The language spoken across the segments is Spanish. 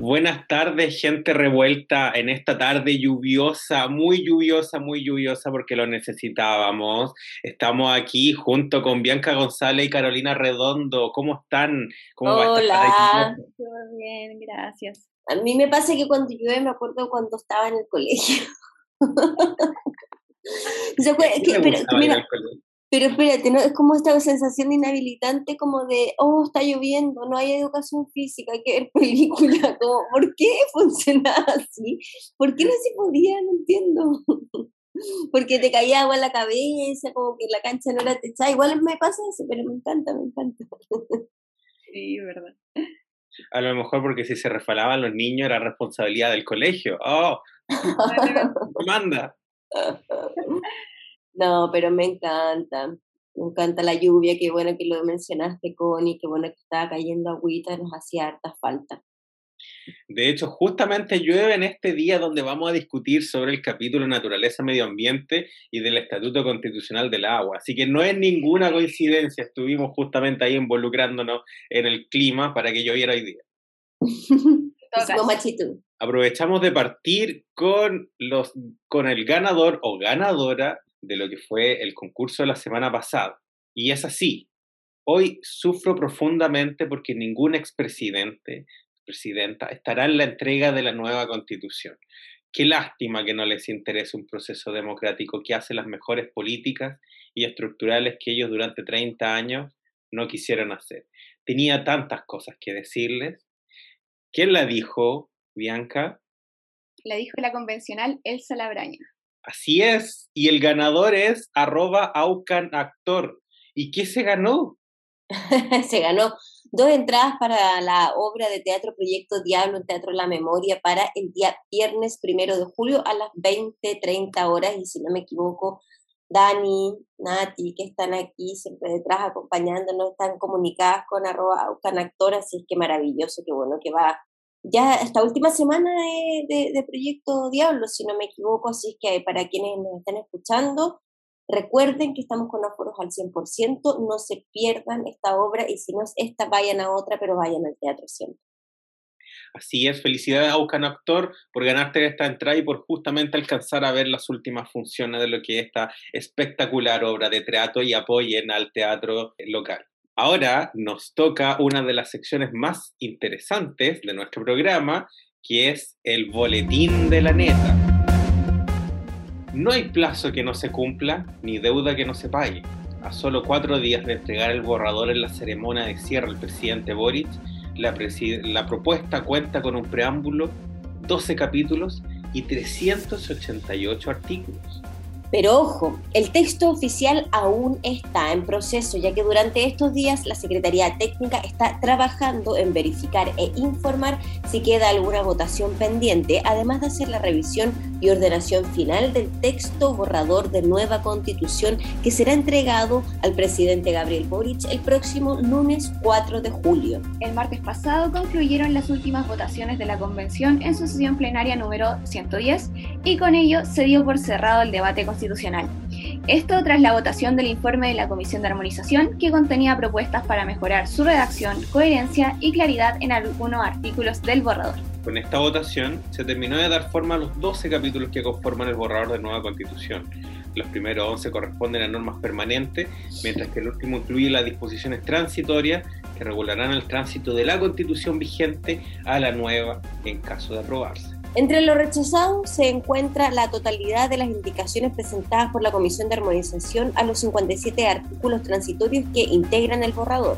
Buenas tardes, gente revuelta en esta tarde lluviosa, muy lluviosa, muy lluviosa porque lo necesitábamos. Estamos aquí junto con Bianca González y Carolina Redondo. ¿Cómo están? ¿Cómo Hola, todo bien, gracias. A mí me pasa que cuando llueve me acuerdo cuando estaba en el colegio. Pero espérate, ¿no? es como esta sensación inhabilitante como de, oh, está lloviendo, no hay educación física, hay que ver película, como, ¿por qué funcionaba así? ¿Por qué no se podía? No entiendo. Porque te caía agua en la cabeza, como que la cancha no era techada. Igual me pasa eso, pero me encanta, me encanta. Sí, verdad. A lo mejor porque si se refalaban los niños era responsabilidad del colegio. ¡Oh! manda! No, pero me encanta. Me encanta la lluvia, qué bueno que lo mencionaste, Connie, qué bueno que estaba cayendo agüita, nos hacía harta falta. De hecho, justamente llueve en este día donde vamos a discutir sobre el capítulo Naturaleza, Medio Ambiente y del Estatuto Constitucional del Agua. Así que no es ninguna coincidencia, estuvimos justamente ahí involucrándonos en el clima para que lloviera hoy día. Aprovechamos de partir con, los, con el ganador o ganadora de lo que fue el concurso de la semana pasada. Y es así. Hoy sufro profundamente porque ningún expresidente, presidenta, estará en la entrega de la nueva constitución. Qué lástima que no les interese un proceso democrático que hace las mejores políticas y estructurales que ellos durante 30 años no quisieron hacer. Tenía tantas cosas que decirles. ¿Quién la dijo, Bianca? La dijo la convencional Elsa Labraña. Así es, y el ganador es arroba aucanactor. ¿Y qué se ganó? se ganó dos entradas para la obra de teatro Proyecto Diablo en Teatro La Memoria para el día viernes primero de julio a las 20.30 horas. Y si no me equivoco, Dani, Nati, que están aquí siempre detrás acompañándonos, están comunicadas con arroba aucanactor, así es que maravilloso, qué bueno que va ya esta última semana de, Proyecto Diablo, si no me equivoco, así que para quienes nos están escuchando, recuerden que estamos con aforos al 100%, no se pierdan esta obra y si no es esta, vayan a otra, pero vayan al teatro siempre. Así es, felicidades a Buscan Actor por ganarte esta entrada y por justamente alcanzar a ver las últimas funciones de lo que es esta espectacular obra de teatro y apoyen al teatro local. Ahora nos toca una de las secciones más interesantes de nuestro programa, que es el boletín de la neta. No hay plazo que no se cumpla, ni deuda que no se pague. A solo cuatro días de entregar el borrador en la ceremonia de cierre del presidente Boric, la, propuesta cuenta con un preámbulo, 12 capítulos y 388 artículos. Pero ojo, el texto oficial aún está en proceso, ya que durante estos días la Secretaría Técnica está trabajando en verificar e informar si queda alguna votación pendiente, además de hacer la revisión y ordenación final del texto borrador de nueva constitución que será entregado al presidente Gabriel Boric el próximo lunes 4 de julio. El martes pasado concluyeron las últimas votaciones de la convención en su sesión plenaria número 110 y con ello se dio por cerrado el debate constitucional. Esto tras la votación del informe de la Comisión de Armonización que contenía propuestas para mejorar su redacción, coherencia y claridad en algunos artículos del borrador. Con esta votación se terminó de dar forma a los 12 capítulos que conforman el borrador de nueva constitución. Los primeros 11 corresponden a normas permanentes, mientras que el último incluye las disposiciones transitorias que regularán el tránsito de la constitución vigente a la nueva en caso de aprobarse. Entre lo rechazado se encuentra la totalidad de las indicaciones presentadas por la Comisión de Armonización a los 57 artículos transitorios que integran el borrador.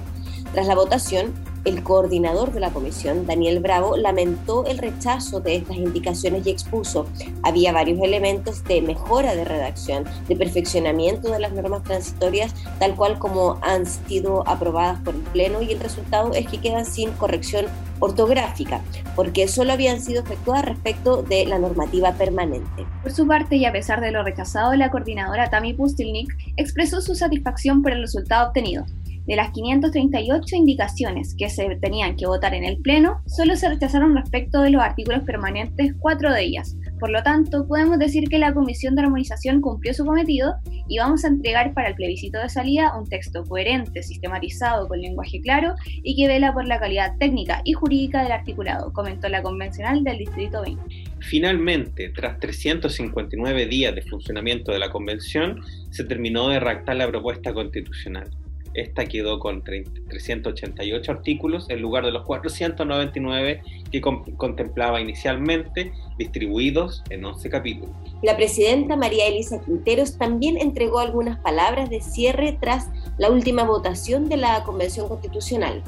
Tras la votación, El coordinador de la comisión, Daniel Bravo, lamentó el rechazo de estas indicaciones y expuso, había varios elementos de mejora de redacción, de perfeccionamiento de las normas transitorias, tal cual como han sido aprobadas por el Pleno y el resultado es que quedan sin corrección ortográfica, porque solo habían sido efectuadas respecto de la normativa permanente. Por su parte, y a pesar de lo rechazado, la coordinadora Tami Pustilnik expresó su satisfacción por el resultado obtenido, de las 538 indicaciones que se tenían que votar en el Pleno, solo se rechazaron respecto de los artículos permanentes cuatro de ellas. Por lo tanto, podemos decir que la Comisión de Armonización cumplió su cometido y vamos a entregar para el plebiscito de salida un texto coherente, sistematizado, con lenguaje claro y que vela por la calidad técnica y jurídica del articulado, comentó la convencional del Distrito 20. Finalmente, tras 359 días de funcionamiento de la Convención, se terminó de redactar la propuesta constitucional. Esta quedó con 388 artículos en lugar de los 499 que contemplaba inicialmente, distribuidos en 11 capítulos. La presidenta María Elisa Quinteros también entregó algunas palabras de cierre tras la última votación de la Convención Constitucional.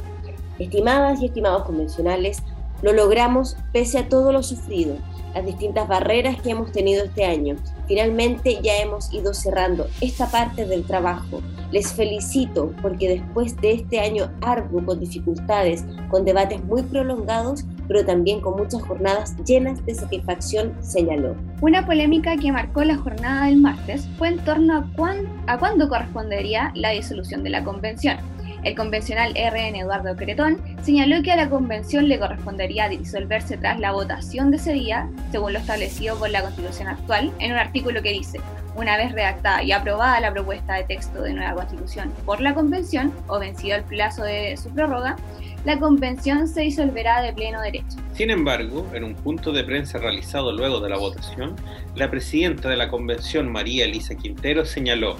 Estimadas y estimados convencionales, lo logramos pese a todo lo sufrido las distintas barreras que hemos tenido este año. Finalmente ya hemos ido cerrando esta parte del trabajo. Les felicito porque después de este año arduo con dificultades, con debates muy prolongados, pero también con muchas jornadas llenas de satisfacción, señaló. Una polémica que marcó la jornada del martes fue en torno a, a cuándo correspondería la disolución de la convención. El convencional RN Eduardo Cretón señaló que a la convención le correspondería disolverse tras la votación de ese día, según lo establecido por la constitución actual, en un artículo que dice, una vez redactada y aprobada la propuesta de texto de nueva constitución por la convención, o vencido el plazo de su prórroga, la convención se disolverá de pleno derecho. Sin embargo, en un punto de prensa realizado luego de la votación, la presidenta de la convención, María Elisa Quintero, señaló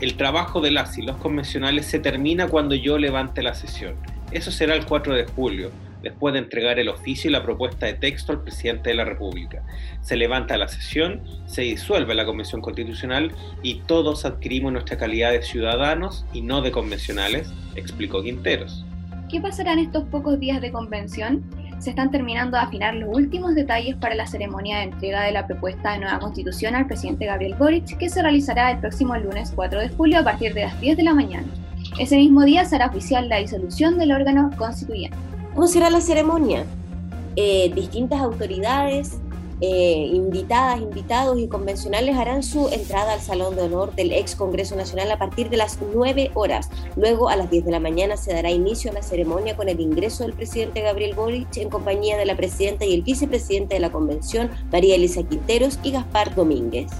el trabajo de las y los convencionales se termina cuando yo levante la sesión. Eso será el 4 de julio, después de entregar el oficio y la propuesta de texto al presidente de la República. Se levanta la sesión, se disuelve la Convención Constitucional y todos adquirimos nuestra calidad de ciudadanos y no de convencionales, explicó Quinteros. ¿Qué pasará en estos pocos días de convención? Se están terminando de afinar los últimos detalles para la ceremonia de entrega de la propuesta de nueva constitución al presidente Gabriel Boric, que se realizará el próximo lunes 4 de julio a partir de las 10 de la mañana. Ese mismo día será oficial la disolución del órgano constituyente. ¿Cómo será la ceremonia? Eh, distintas autoridades, eh, invitadas, invitados y convencionales harán su entrada al Salón de Honor del ex Congreso Nacional a partir de las 9 horas. Luego, a las 10 de la mañana, se dará inicio a la ceremonia con el ingreso del presidente Gabriel Boric en compañía de la presidenta y el vicepresidente de la Convención, María Elisa Quinteros y Gaspar Domínguez.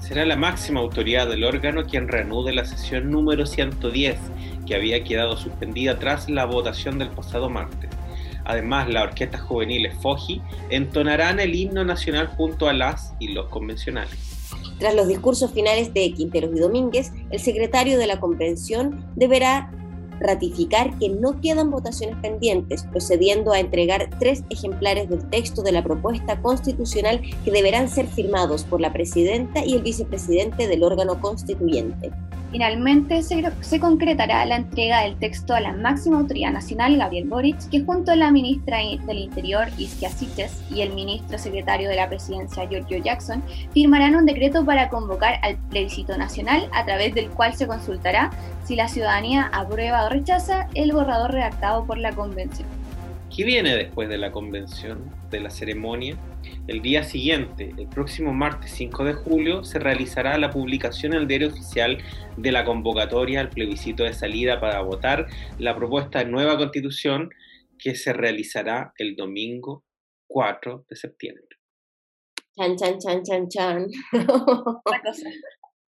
Será la máxima autoridad del órgano quien reanude la sesión número 110, que había quedado suspendida tras la votación del pasado martes. Además, la orquesta juvenil Foji entonarán el himno nacional junto a las y los convencionales. Tras los discursos finales de Quinteros y Domínguez, el secretario de la convención deberá ratificar que no quedan votaciones pendientes, procediendo a entregar tres ejemplares del texto de la propuesta constitucional que deberán ser firmados por la presidenta y el vicepresidente del órgano constituyente. Finalmente se, concretará la entrega del texto a la máxima autoridad nacional, Gabriel Boric, que junto a la ministra del Interior, Isquia Siches, y el ministro secretario de la presidencia, Giorgio Jackson, firmarán un decreto para convocar al plebiscito nacional, a través del cual se consultará si la ciudadanía aprueba rechaza el borrador redactado por la convención. ¿Qué viene después de la convención, de la ceremonia? El día siguiente, el próximo martes 5 de julio, se realizará la publicación en el diario oficial de la convocatoria al plebiscito de salida para votar la propuesta de nueva constitución que se realizará el domingo 4 de septiembre. Chan, chan, chan, chan, chan.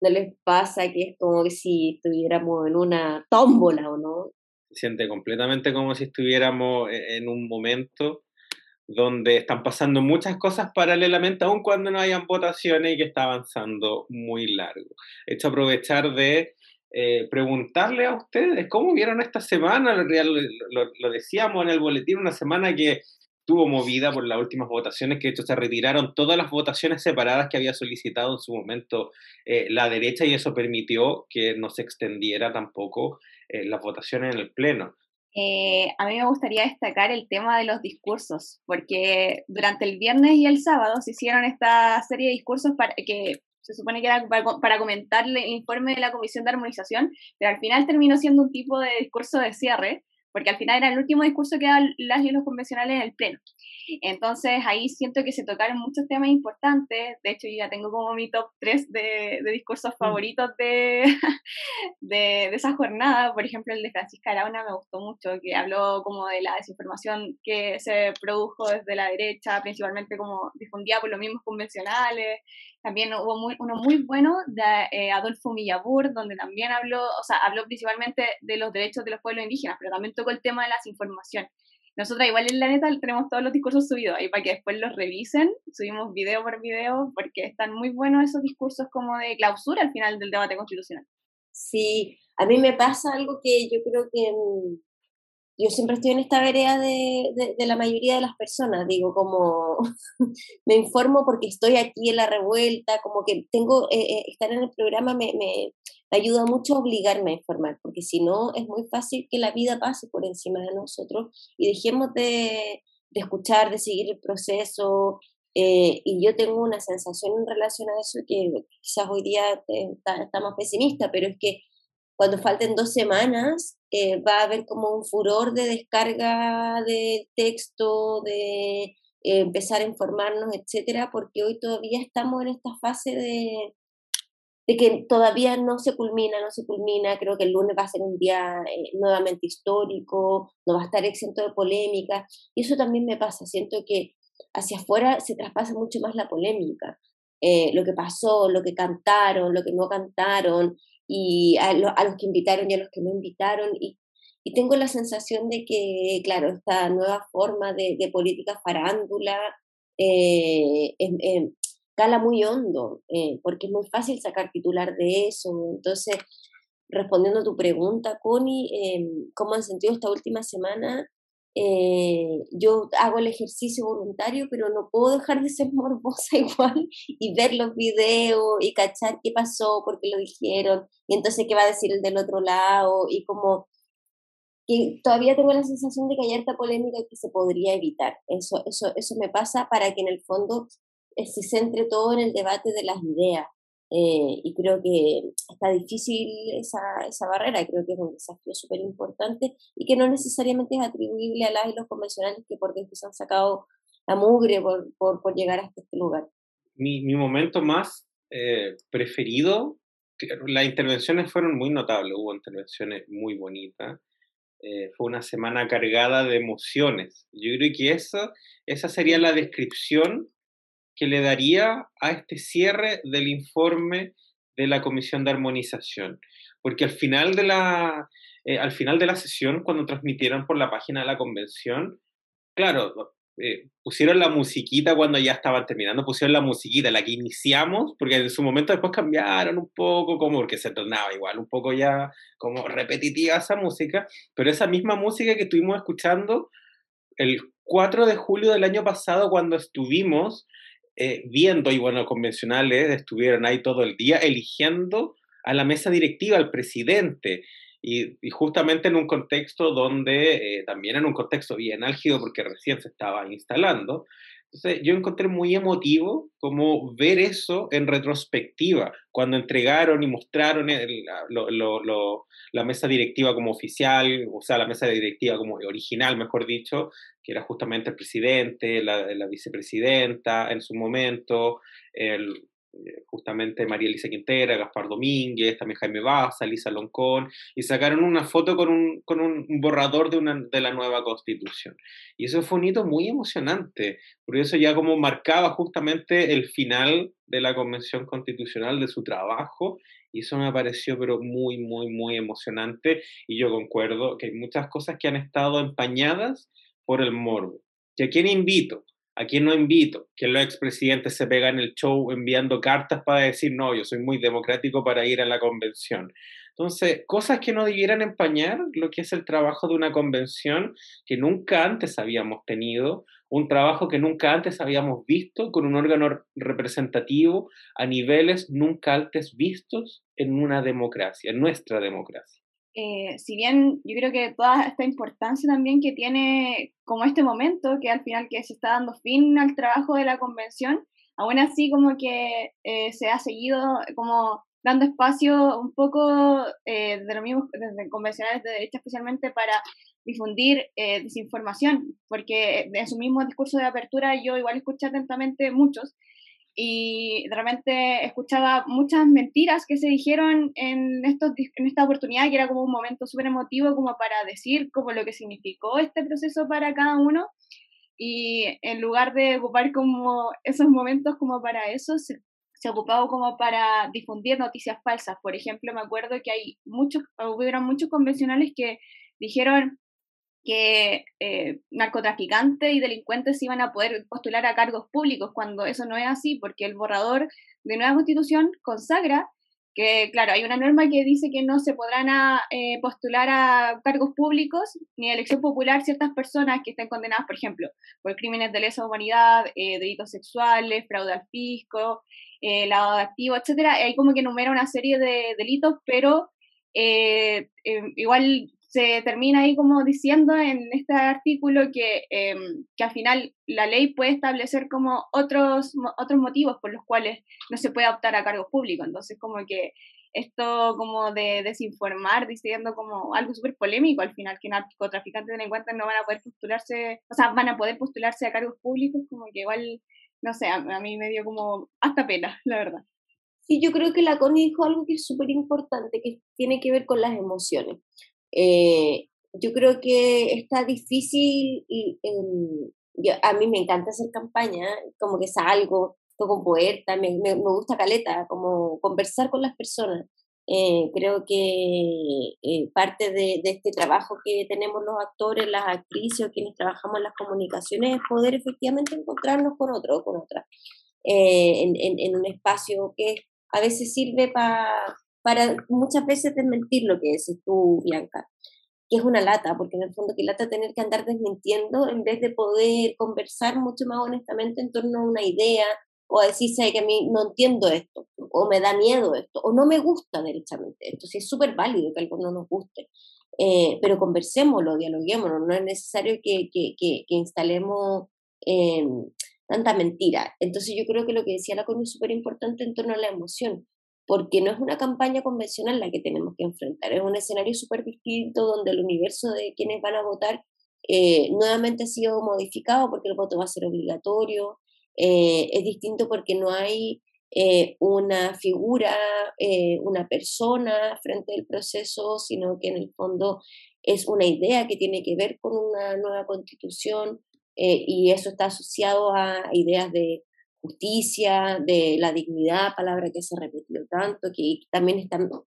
¿No les pasa que es como si estuviéramos en una tómbola o no? Se siente completamente como si estuviéramos e-, en un momento donde están pasando muchas cosas paralelamente, aun cuando no hayan votaciones y que está avanzando muy largo. Hecho aprovechar de eh, preguntarle a ustedes cómo vieron esta semana, lo, decíamos en el boletín, una semana que tuvo movida por las últimas votaciones, que de hecho se retiraron todas las votaciones separadas que había solicitado en su momento eh, la derecha y eso permitió que no se extendiera tampoco eh, las votaciones en el Pleno. Eh, a mí me gustaría destacar el tema de los discursos, porque durante el viernes y el sábado se hicieron esta serie de discursos para, que se supone que era para, para, comentar el informe de la Comisión de Armonización, pero al final terminó siendo un tipo de discurso de cierre, porque al final era el último discurso que daban las y los convencionales en el Pleno. Entonces ahí siento que se tocaron muchos temas importantes, de hecho yo ya tengo como mi top 3 de, discursos mm. favoritos de, de, esa jornada, por ejemplo el de Francisca Arauna me gustó mucho, que habló como de la desinformación que se produjo desde la derecha, principalmente como difundida por los mismos convencionales, también hubo muy, uno muy bueno de eh, Adolfo Millabur, donde también habló, o sea, habló principalmente de los derechos de los pueblos indígenas, pero también tocó el tema de la desinformación. Nosotras igual en la neta tenemos todos los discursos subidos ahí para que después los revisen, subimos video por video porque están muy buenos esos discursos como de clausura al final del debate constitucional. Sí, a mí me pasa algo que yo creo que yo siempre estoy en esta vereda de, de, la mayoría de las personas, digo, como me informo porque estoy aquí en la revuelta, como que tengo, eh, eh, estar en el programa me, me, ayuda mucho a obligarme a informar, porque si no es muy fácil que la vida pase por encima de nosotros y dejemos de, de escuchar, de seguir el proceso. Eh, y yo tengo una sensación en relación a eso que quizás hoy día está, está más pesimista, pero es que cuando falten dos semanas eh, va a haber como un furor de descarga de texto, de eh, empezar a informarnos, etcétera, porque hoy todavía estamos en esta fase de, de que todavía no se culmina, no se culmina. Creo que el lunes va a ser un día eh, nuevamente histórico, no va a estar exento de polémica. Y eso también me pasa. Siento que hacia afuera se traspasa mucho más la polémica. lo que pasó, lo que cantaron, lo que no cantaron, y a, a, los que invitaron y a los que no invitaron. Y, y tengo la sensación de que, claro, esta nueva forma de, de política farándula eh, eh, cala muy hondo, eh, porque es muy fácil sacar titular de eso. Entonces, respondiendo a tu pregunta, Connie, ¿cómo han sentido esta última semana? Eh, yo hago el ejercicio voluntario, pero no puedo dejar de ser morbosa igual y ver los videos y cachar qué pasó, por qué lo dijeron, y entonces qué va a decir el del otro lado, y como que todavía tengo la sensación de que hay harta polémica que se podría evitar. Eso, eso, eso me pasa para que en el fondo eh, se centre todo en el debate de las ideas. Eh, y creo que está difícil esa, esa barrera, creo que es un desafío súper importante y que no necesariamente es atribuible a las y los convencionales que porque se han sacado la mugre por, por, por llegar hasta este lugar. Mi, mi momento más eh, preferido, las intervenciones fueron muy notables, hubo intervenciones muy bonitas. Eh, fue una semana cargada de emociones. Yo creo que eso, esa sería la descripción que le daría a este cierre del informe de la Comisión de Armonización. Porque al final de la, eh, al final de la sesión, cuando transmitieron por la página de la convención, claro, eh, pusieron la musiquita cuando ya estaban terminando, pusieron la musiquita, la que iniciamos, porque en su momento después cambiaron un poco, como porque se tornaba igual, un poco ya como repetitiva esa música, pero esa misma música que estuvimos escuchando el 4 de julio del año pasado cuando estuvimos eh, viendo, y bueno, convencionales estuvieron ahí todo el día eligiendo a la mesa directiva, al presidente, y, justamente en un contexto donde, eh, también en un contexto bien álgido, porque recién se estaba instalando, entonces yo encontré muy emotivo como ver eso en retrospectiva, cuando entregaron y mostraron la mesa directiva como oficial, o sea, la mesa directiva como original, mejor dicho, que era justamente el presidente, la, la vicepresidenta en su momento, el, eh, justamente María Elisa Quintera, Gaspar Domínguez, también Jaime Baza, Lisa Loncón, y sacaron una foto con un, con un borrador de, una, de la nueva constitución. Y eso fue un hito muy emocionante, porque eso ya como marcaba justamente el final de la convención constitucional, de su trabajo, y eso me pareció pero muy, muy, muy emocionante, y yo concuerdo que hay muchas cosas que han estado empañadas por el morbo. ¿Y a quién invito? ¿A quién no invito? Que los expresidentes se pegan el show enviando cartas para decir, no, yo soy muy democrático para ir a la convención. Entonces, cosas que no debieran empañar lo que es el trabajo de una convención que nunca antes habíamos tenido, un trabajo que nunca antes habíamos visto con un órgano representativo a niveles nunca antes vistos en una democracia, en nuestra democracia. Eh, si bien yo creo que toda esta importancia también que tiene como este momento, que al final que se está dando fin al trabajo de la convención, aún así como que eh, se ha seguido como dando espacio un poco eh, de los mismos, desde convencionales de derecha especialmente para difundir desinformación, porque en su mismo discurso de apertura yo igual escuché atentamente muchos y realmente escuchaba muchas mentiras que se dijeron en, estos, en esta oportunidad, que era como un momento súper emotivo como para decir como lo que significó este proceso para cada uno. Y en lugar de ocupar como esos momentos como para eso, se, se ocupaba como para difundir noticias falsas. Por ejemplo, me acuerdo que hay muchos, hubieron muchos convencionales que dijeron que eh, narcotraficantes y delincuentes iban a poder postular a cargos públicos, cuando eso no es así, porque el borrador de nueva constitución consagra que, claro, hay una norma que dice que no se podrán eh, postular a cargos públicos ni a elección popular ciertas personas que estén condenadas, por ejemplo, por crímenes de lesa humanidad, eh, delitos sexuales, fraude al fisco, lavado de activos, etcétera. Hay como que enumera una serie de delitos, pero igual se termina ahí como diciendo en este artículo que, em, que al final la ley puede establecer como otros, otros motivos por los cuales no se puede optar a cargos públicos. Entonces, como que esto como de desinformar, diciendo como algo súper polémico al final, que narcotraficantes delincuentes no van a poder postularse, o sea, van a poder postularse a cargos públicos, como que igual, no sé, a, a mí me dio como hasta pena, la verdad. Sí, yo creo que la Connie dijo algo que es súper importante, que tiene que ver con las emociones. Eh, yo creo que está difícil, y, a mí me encanta hacer campaña, como que salgo, toco puerta, me, me, gusta caleta, como conversar con las personas. Eh, creo que eh, parte de, de, este trabajo que tenemos los actores, las actrices o quienes trabajamos en las comunicaciones es poder efectivamente encontrarnos con otro o con otra en, en, en, un espacio que a veces sirve para para muchas veces desmentir lo que dices tú, Bianca, que es una lata, porque en el fondo que lata tener que andar desmintiendo en vez de poder conversar mucho más honestamente en torno a una idea o a decir, que a mí no entiendo esto, o me da miedo esto, o no me gusta derechamente esto, es súper válido que algo no nos guste, eh, pero conversémoslo, dialoguémoslo, no es necesario que, instalemos eh, tanta mentira. Entonces yo creo que lo que decía la Connie es súper importante en torno a la emoción porque no es una campaña convencional la que tenemos que enfrentar, es un escenario súper distinto donde el universo de quienes van a votar eh, nuevamente ha sido modificado porque el voto va a ser obligatorio, eh, es distinto porque no hay eh, una figura, una persona frente al proceso, sino que en el fondo es una idea que tiene que ver con una nueva constitución y eso está asociado a ideas de justicia, de la dignidad, palabra que se ha repetido tanto, que también es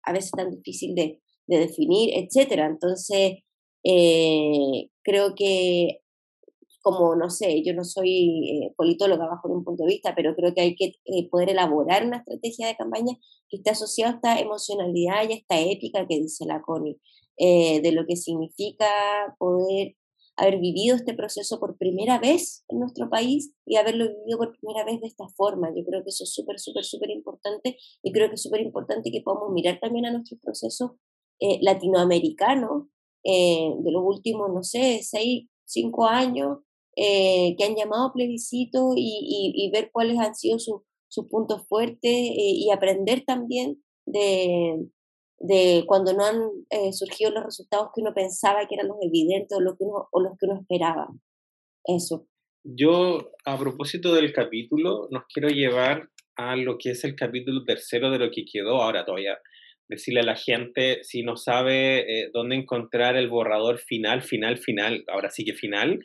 a veces tan difícil de, definir, etcétera. Entonces, eh, creo que, como no sé, yo no soy eh, politóloga bajo un punto de vista, pero creo que hay que eh, poder elaborar una estrategia de campaña que esté asociada a esta emocionalidad y a esta ética que dice la CONI, de lo que significa poder haber vivido este proceso por primera vez en nuestro país y haberlo vivido por primera vez de esta forma. Yo creo que eso es súper, súper, súper importante y creo que es súper importante que podamos mirar también a nuestro proceso eh, latinoamericano eh, de los últimos, no sé, seis, cinco años, eh, que han llamado plebiscito y, y, ver cuáles han sido sus puntos fuertes y aprender también de, de cuando no han eh, surgido los resultados que uno pensaba que eran los evidentes o, lo que uno, o los que uno esperaba. Eso. Yo, a propósito del capítulo, nos quiero llevar a lo que es el capítulo tercero de lo que quedó ahora todavía. Decirle a la gente, si no sabe eh, dónde encontrar el borrador final, final, final, ahora sí que final,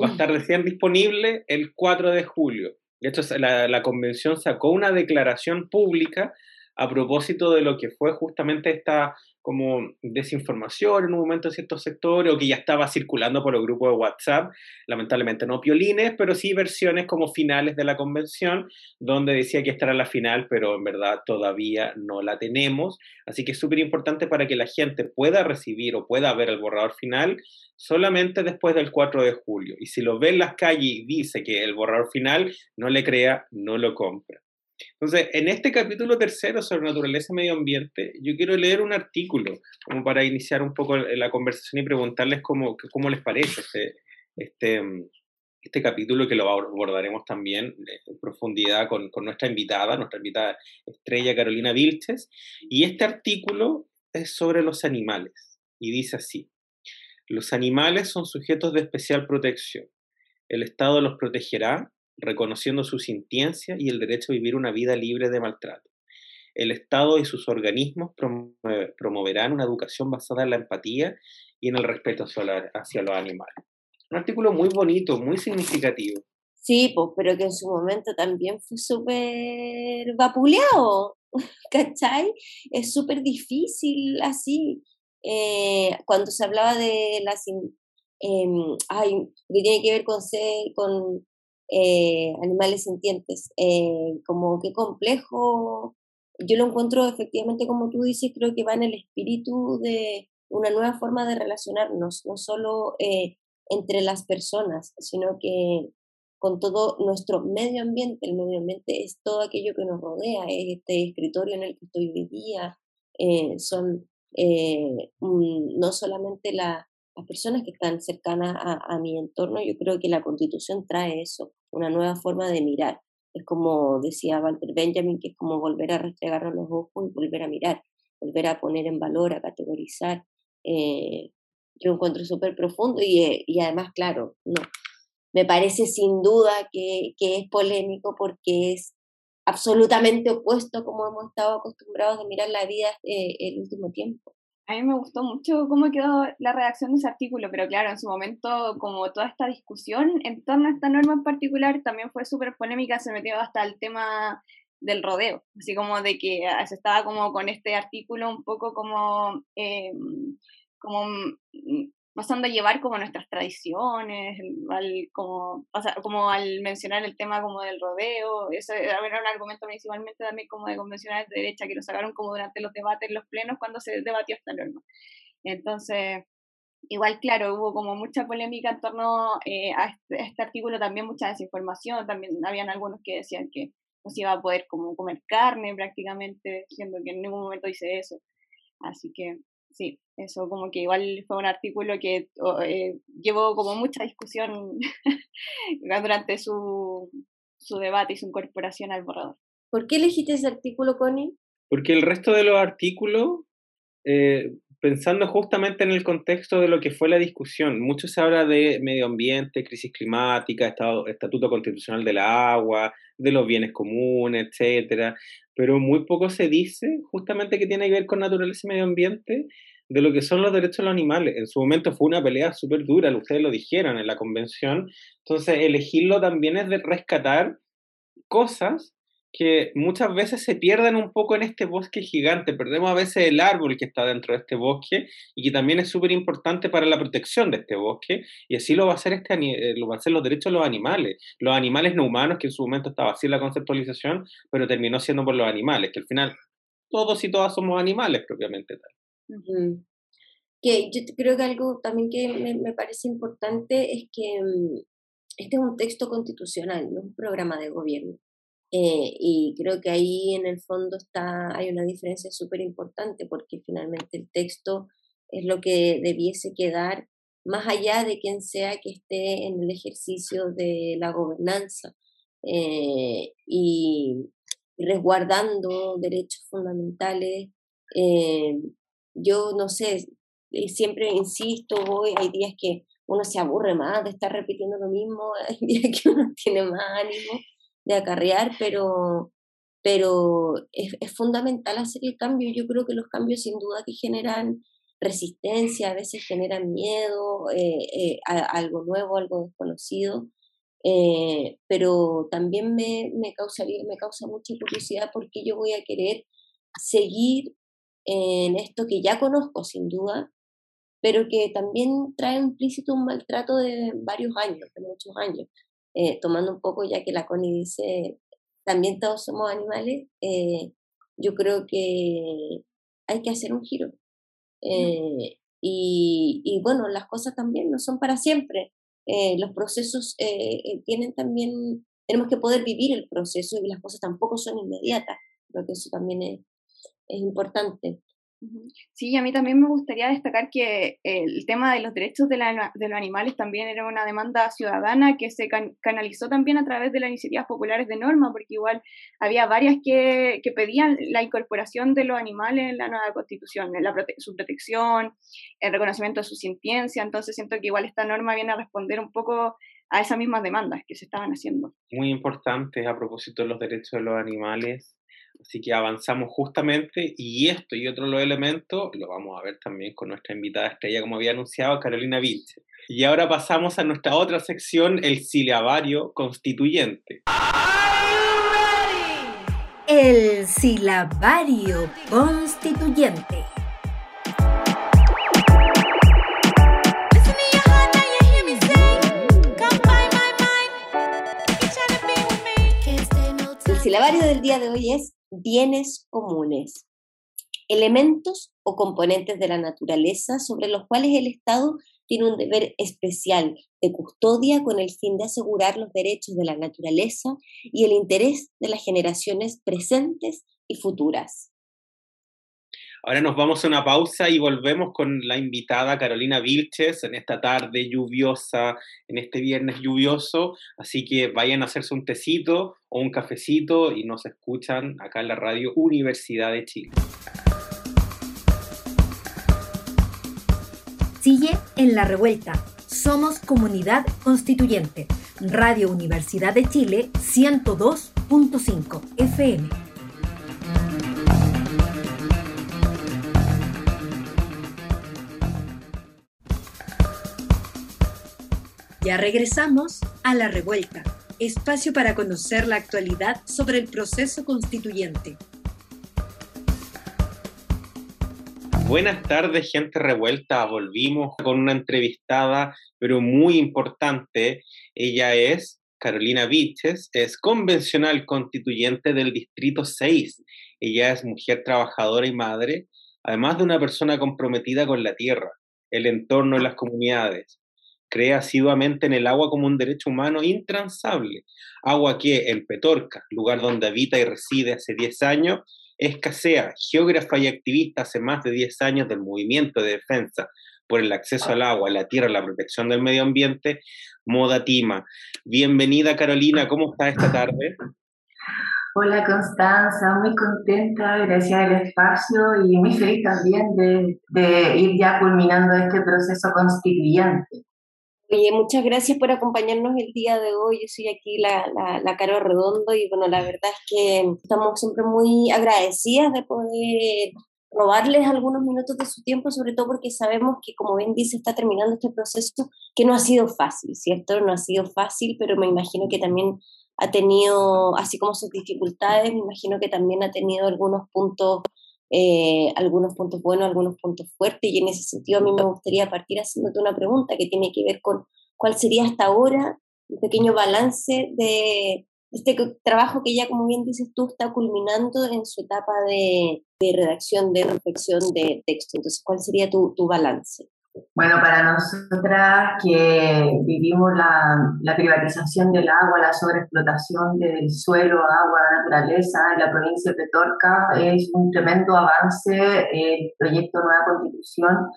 va a estar recién disponible el 4 de julio. De hecho, la, la convención sacó una declaración pública a propósito de lo que fue justamente esta como desinformación en un momento en ciertos sectores o que ya estaba circulando por los grupos de WhatsApp, lamentablemente no piolines, pero sí versiones como finales de la convención, donde decía que esta era la final, pero en verdad todavía no la tenemos. Así que es súper importante para que la gente pueda recibir o pueda ver el borrador final solamente después del 4 de julio. Y si lo ve en las calles y dice que el borrador final, no le crea, no lo compra. Entonces, en este capítulo tercero sobre naturaleza y medio ambiente, yo quiero leer un artículo como para iniciar un poco la conversación y preguntarles cómo, cómo les parece este, este, este capítulo que lo abordaremos también en profundidad con, con nuestra invitada, nuestra invitada estrella Carolina Vilches. Y este artículo es sobre los animales y dice así, los animales son sujetos de especial protección. El Estado los protegerá reconociendo su sintiencia y el derecho a vivir una vida libre de maltrato. El Estado y sus organismos promoverán una educación basada en la empatía y en el respeto hacia los animales. Un artículo muy bonito, muy significativo. Sí, pues, pero que en su momento también fue súper vapuleado, ¿cachai? Es súper difícil así. Eh, cuando se hablaba de las... Eh, ay, que tiene que ver con, con eh, animales sintientes. Eh, como qué complejo, yo lo encuentro efectivamente como tú dices, creo que va en el espíritu de una nueva forma de relacionarnos, no solo eh, entre las personas, sino que con todo nuestro medio ambiente. El medio ambiente es todo aquello que nos rodea, es este escritorio en el que estoy hoy día, son no solamente la, las personas que están cercanas a, mi entorno, yo creo que la constitución trae eso, una nueva forma de mirar. Es como decía Walter Benjamin, que es como volver a restregarnos los ojos y volver a mirar, volver a poner en valor, a categorizar. Eh, yo encuentro súper profundo y, eh, y, además, claro, no, me parece sin duda que, que es polémico porque es absolutamente opuesto como hemos estado acostumbrados a mirar la vida eh, el último tiempo a mí me gustó mucho cómo quedó la redacción de ese artículo, pero claro, en su momento, como toda esta discusión en torno a esta norma en particular, también fue súper polémica, se metió hasta el tema del rodeo, así como de que ah, se estaba como con este artículo un poco como, eh, como mm, pasando a llevar como nuestras tradiciones, al, como, como al mencionar el tema como del rodeo, eso era un argumento principalmente también como de convencionales de derecha que lo sacaron como durante los debates, los plenos, cuando se debatió esta norma. Entonces, igual, claro, hubo como mucha polémica en torno eh, a este, este, artículo, también mucha desinformación, también habían algunos que decían que no se iba a poder como comer carne prácticamente, siendo que en ningún momento dice eso. Así que sí, eso como que igual fue un artículo que eh, llevó como mucha discusión durante su, su debate y su incorporación al borrador. ¿Por qué elegiste ese artículo, Connie? Porque el resto de los artículos, eh, pensando justamente en el contexto de lo que fue la discusión, mucho se habla de medio ambiente, crisis climática, estado, estatuto constitucional del agua, de los bienes comunes, etcétera, pero muy poco se dice justamente que tiene que ver con naturaleza y medio ambiente de lo que son los derechos de los animales. En su momento fue una pelea súper dura, ustedes lo dijeron en la convención, entonces elegirlo también es de rescatar cosas que muchas veces se pierden un poco en este bosque gigante. Perdemos a veces el árbol que está dentro de este bosque y que también es súper importante para la protección de este bosque. Y así lo va a hacer este eh, lo va a hacer los derechos de los animales, los animales no humanos que en su momento estaba así la conceptualización, pero terminó siendo por los animales, que al final todos y todas somos animales propiamente tal. Que yo creo que algo también que me, me parece importante es que mm, este es un texto constitucional, no un programa de gobierno. Eh, y creo que ahí en el fondo está, hay una diferencia súper importante porque finalmente el texto es lo que debiese quedar más allá de quien sea que esté en el ejercicio de la gobernanza eh, y, resguardando derechos fundamentales. Eh, yo no sé, siempre insisto, hoy hay días que uno se aburre más de estar repitiendo lo mismo, hay días que uno tiene más ánimo de acarrear, pero, pero es, fundamental hacer el cambio. Yo creo que los cambios sin duda que generan resistencia, a veces generan miedo eh, eh, a, algo nuevo, algo desconocido, eh, pero también me, me, causaría, me causa mucha curiosidad porque yo voy a querer seguir en esto que ya conozco sin duda, pero que también trae implícito un maltrato de varios años, de muchos años. Eh, tomando un poco, ya que la Connie dice, también todos somos animales, eh, yo creo que hay que hacer un giro. Eh, y, y, bueno, las cosas también no son para siempre. los procesos tienen también tenemos que poder vivir el proceso y las cosas tampoco son inmediatas. Creo que eso también es, es importante. Sí, a mí también me gustaría destacar que el tema de los derechos de, los animales también era una demanda ciudadana que se canalizó también a través de las iniciativas populares de norma, porque igual había varias que, pedían la incorporación de los animales en la nueva constitución, en la su protección, el reconocimiento de su sintiencia, entonces siento que igual esta norma viene a responder un poco a esas mismas demandas que se estaban haciendo. Muy importante a propósito de los derechos de los animales Así que avanzamos justamente y esto y otros los elementos lo vamos a ver también con nuestra invitada estrella, como había anunciado, Carolina Vilche. Y ahora pasamos a nuestra otra sección, el silabario constituyente. El silabario constituyente. Silabario del día de hoy es bienes comunes, elementos o componentes de la naturaleza sobre los cuales el Estado tiene un deber especial de custodia con el fin de asegurar los derechos de la naturaleza y el interés de las generaciones presentes y futuras. Ahora nos vamos a una pausa y volvemos con la invitada Carolina Vilches en esta tarde lluviosa, en este viernes lluvioso. Así que vayan a hacerse un tecito o un cafecito y nos escuchan acá en la radio Universidad de Chile. Sigue en la revuelta. Somos comunidad constituyente. Radio Universidad de Chile 102.5 FM. Ya regresamos a La Revuelta, espacio para conocer la actualidad sobre el proceso constituyente. Buenas tardes, gente revuelta. Volvimos con una entrevistada, pero muy importante. Ella es Carolina Viches, es convencional constituyente del Distrito 6. Ella es mujer trabajadora y madre, además de una persona comprometida con la tierra, el entorno y las comunidades cree asiduamente en el agua como un derecho humano intransable. Agua que en Petorca, lugar donde habita y reside hace 10 años, escasea. Geógrafa y activista hace más de 10 años del movimiento de defensa por el acceso al agua, la tierra, la protección del medio ambiente, Moda Tima. Bienvenida Carolina, ¿cómo está esta tarde? Hola Constanza, muy contenta, gracias al espacio y muy feliz también de ir ya culminando este proceso constituyente. Oye, muchas gracias por acompañarnos el día de hoy. Yo soy aquí la, la, la Caro Redondo y bueno, la verdad es que estamos siempre muy agradecidas de poder robarles algunos minutos de su tiempo, sobre todo porque sabemos que, como bien dice, está terminando este proceso que no ha sido fácil, ¿cierto? No ha sido fácil, pero me imagino que también ha tenido, así como sus dificultades, me imagino que también ha tenido algunos puntos eh, algunos puntos buenos, algunos puntos fuertes, y en ese sentido a mí me gustaría partir haciéndote una pregunta que tiene que ver con cuál sería hasta ahora un pequeño balance de este trabajo que ya, como bien dices tú, está culminando en su etapa de, de redacción, de reflexión de texto. Entonces, ¿cuál sería tu, tu balance? Bueno, para nosotras que vivimos la, la, privatización del agua, la sobreexplotación del suelo, agua, naturaleza en la provincia de Petorca, es un tremendo avance el proyecto Nueva Constitución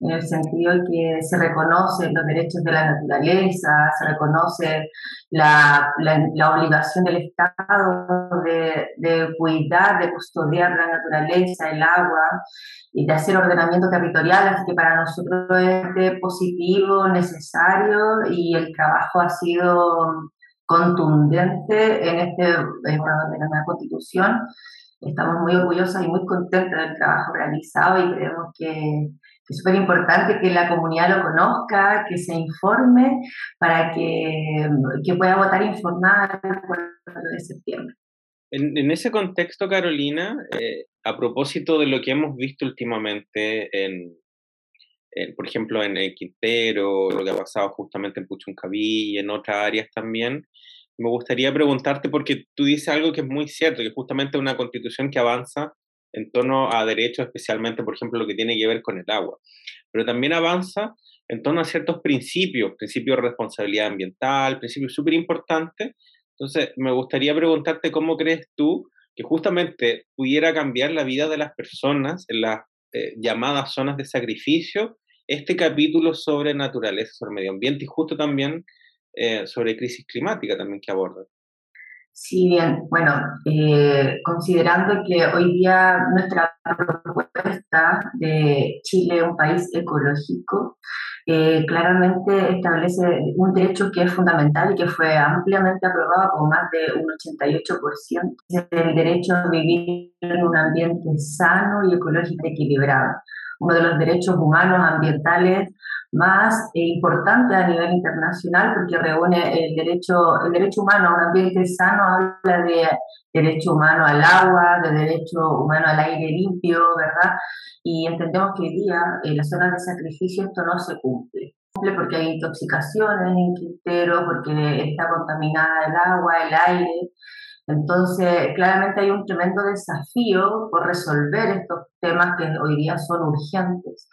en el sentido de que se reconocen los derechos de la naturaleza, se reconoce la, la, obligación del Estado de, de, cuidar, de custodiar la naturaleza, el agua y de hacer ordenamiento territorial, así que para nosotros es positivo, necesario y el trabajo ha sido contundente en este en la constitución. Estamos muy orgullosas y muy contentas del trabajo realizado y creemos que es súper importante que la comunidad lo conozca, que se informe para que, que pueda votar informada el 4 de septiembre. En, en ese contexto, Carolina, eh, a propósito de lo que hemos visto últimamente en, por ejemplo, en el Quintero, lo que ha pasado justamente en Puchuncaví y en otras áreas también, me gustaría preguntarte, porque tú dices algo que es muy cierto, que justamente una constitución que avanza en torno a derechos, especialmente, por ejemplo, lo que tiene que ver con el agua. Pero también avanza en torno a ciertos principios, principios de responsabilidad ambiental, principios súper importantes, Entonces, me gustaría preguntarte cómo crees tú que justamente pudiera cambiar la vida de las personas en las eh, llamadas zonas de sacrificio este capítulo sobre naturaleza, sobre medio ambiente y justo también eh, sobre crisis climática también que aborda. Sí, bien. Bueno, eh, considerando que hoy día nuestra propuesta de Chile, un país ecológico, eh, claramente establece un derecho que es fundamental y que fue ampliamente aprobado con más de un 88%, el derecho a vivir en un ambiente sano y ecológicamente equilibrado uno de los derechos humanos ambientales más importantes a nivel internacional porque reúne el derecho, el derecho humano a un ambiente sano, habla de derecho humano al agua, de derecho humano al aire limpio, ¿verdad? Y entendemos que hoy día en las zonas de sacrificio esto no se cumple. Cumple porque hay intoxicaciones en Quintero, porque está contaminada el agua, el aire, entonces, claramente hay un tremendo desafío por resolver estos temas que hoy día son urgentes.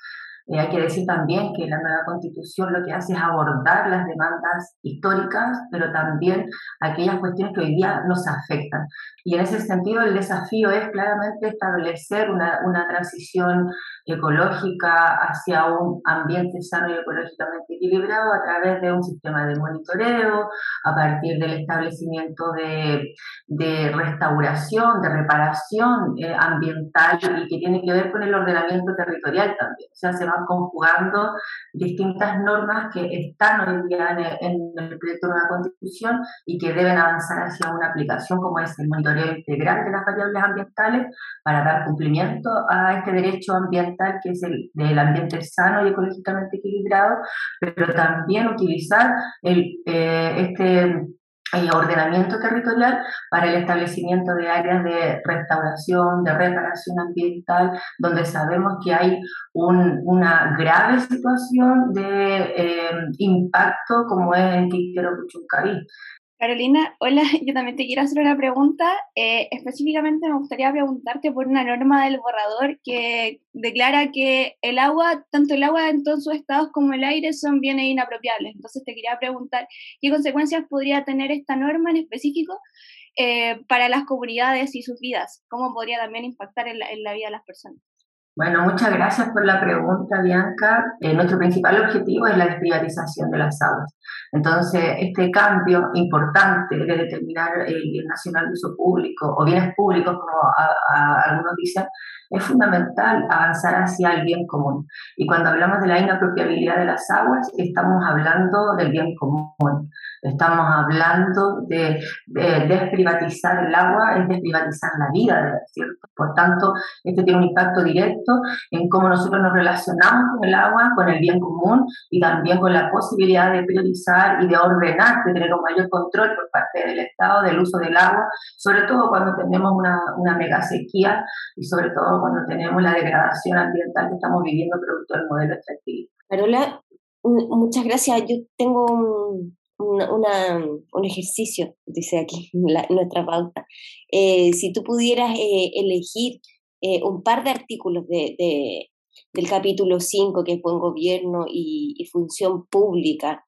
Hay que decir también que la nueva constitución lo que hace es abordar las demandas históricas, pero también aquellas cuestiones que hoy día nos afectan. Y en ese sentido el desafío es claramente establecer una, una transición ecológica hacia un ambiente sano y ecológicamente equilibrado a través de un sistema de monitoreo, a partir del establecimiento de, de restauración, de reparación eh, ambiental y que tiene que ver con el ordenamiento territorial también. O sea, se van conjugando distintas normas que están hoy día en el, proyecto de una constitución y que deben avanzar hacia una aplicación como es el monitoreo integral de las variables ambientales para dar cumplimiento a este derecho ambiental que es el del ambiente sano y ecológicamente equilibrado, pero también utilizar el, eh, este eh, ordenamiento territorial para el establecimiento de áreas de restauración, de reparación ambiental, donde sabemos que hay una grave situación de eh, impacto como es en Quiquero Puchuncaví. Carolina, hola, yo también te quiero hacer una pregunta. Eh, específicamente me gustaría preguntarte por una norma del borrador que declara que el agua, tanto el agua en todos sus estados como el aire son bienes inapropiables. Entonces te quería preguntar qué consecuencias podría tener esta norma en específico eh, para las comunidades y sus vidas, cómo podría también impactar en la vida de las personas. Bueno, muchas gracias por la pregunta, Bianca. Eh, nuestro principal objetivo es la desprivatización de las aguas. Entonces, este cambio importante de determinar el bien nacional de uso público o bienes públicos, como algunos dicen, es fundamental avanzar hacia el bien común. Y cuando hablamos de la inapropiabilidad de las aguas, estamos hablando del bien común. Estamos hablando de, desprivatizar el agua, es desprivatizar la vida, ¿cierto? Por tanto, esto tiene un impacto directo en cómo nosotros nos relacionamos con el agua, con el bien común y también con la posibilidad de priorizar y de ordenar, de tener un mayor control por parte del Estado del uso del agua, sobre todo cuando tenemos una, una mega sequía y sobre todo cuando tenemos la degradación ambiental que estamos viviendo producto del modelo extractivo. Carola, muchas gracias. Yo tengo un, un ejercicio, dice aquí nuestra pauta. Eh, si tú pudieras eh, elegir eh, un par de artículos de, del capítulo 5, que es buen gobierno y, función pública,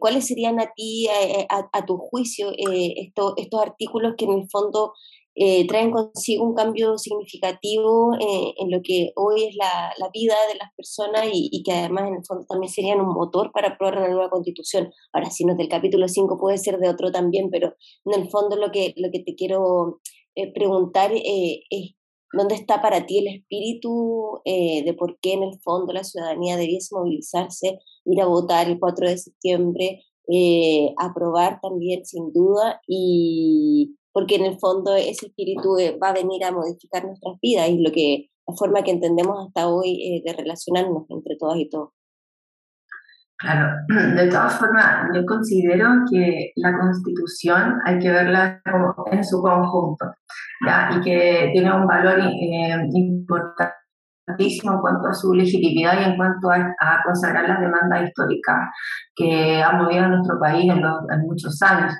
¿cuáles serían a ti, a, tu juicio, estos artículos que en el fondo eh, traen consigo un cambio significativo eh, en lo que hoy es la, la vida de las personas y, que además en el fondo también serían un motor para aprobar una nueva constitución. Ahora, si no es del capítulo 5, puede ser de otro también, pero en el fondo lo que, lo que te quiero eh, preguntar es dónde está para ti el espíritu de por qué en el fondo la ciudadanía debiese movilizarse, ir a votar el 4 de septiembre, aprobar también sin duda y porque en el fondo ese espíritu va a venir a modificar nuestras vidas y lo que la forma que entendemos hasta hoy eh, de relacionarnos entre todas y todos. Claro, de todas formas, yo considero que la constitución hay que verla en su conjunto, ¿ya? y que tiene un valor eh, en cuanto a su legitimidad y en cuanto a, consagrar las demandas históricas que han movido a nuestro país en, en muchos años.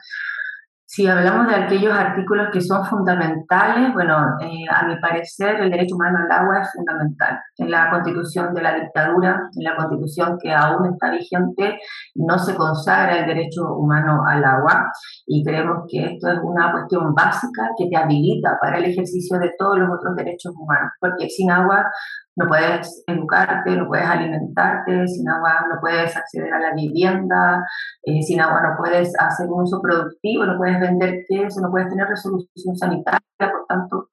Si hablamos de aquellos artículos que son fundamentales, bueno, eh, a mi parecer el derecho humano al agua es fundamental. En la constitución de la dictadura, en la constitución que aún está vigente, no se consagra el derecho humano al agua y creemos que esto es una cuestión básica que te habilita para el ejercicio de todos los otros derechos humanos, porque sin agua no puedes educarte, no puedes alimentarte, sin agua no puedes acceder a la vivienda, eh, sin agua no puedes hacer un uso productivo, no puedes vender queso, no puedes tener resolución sanitaria, por tanto,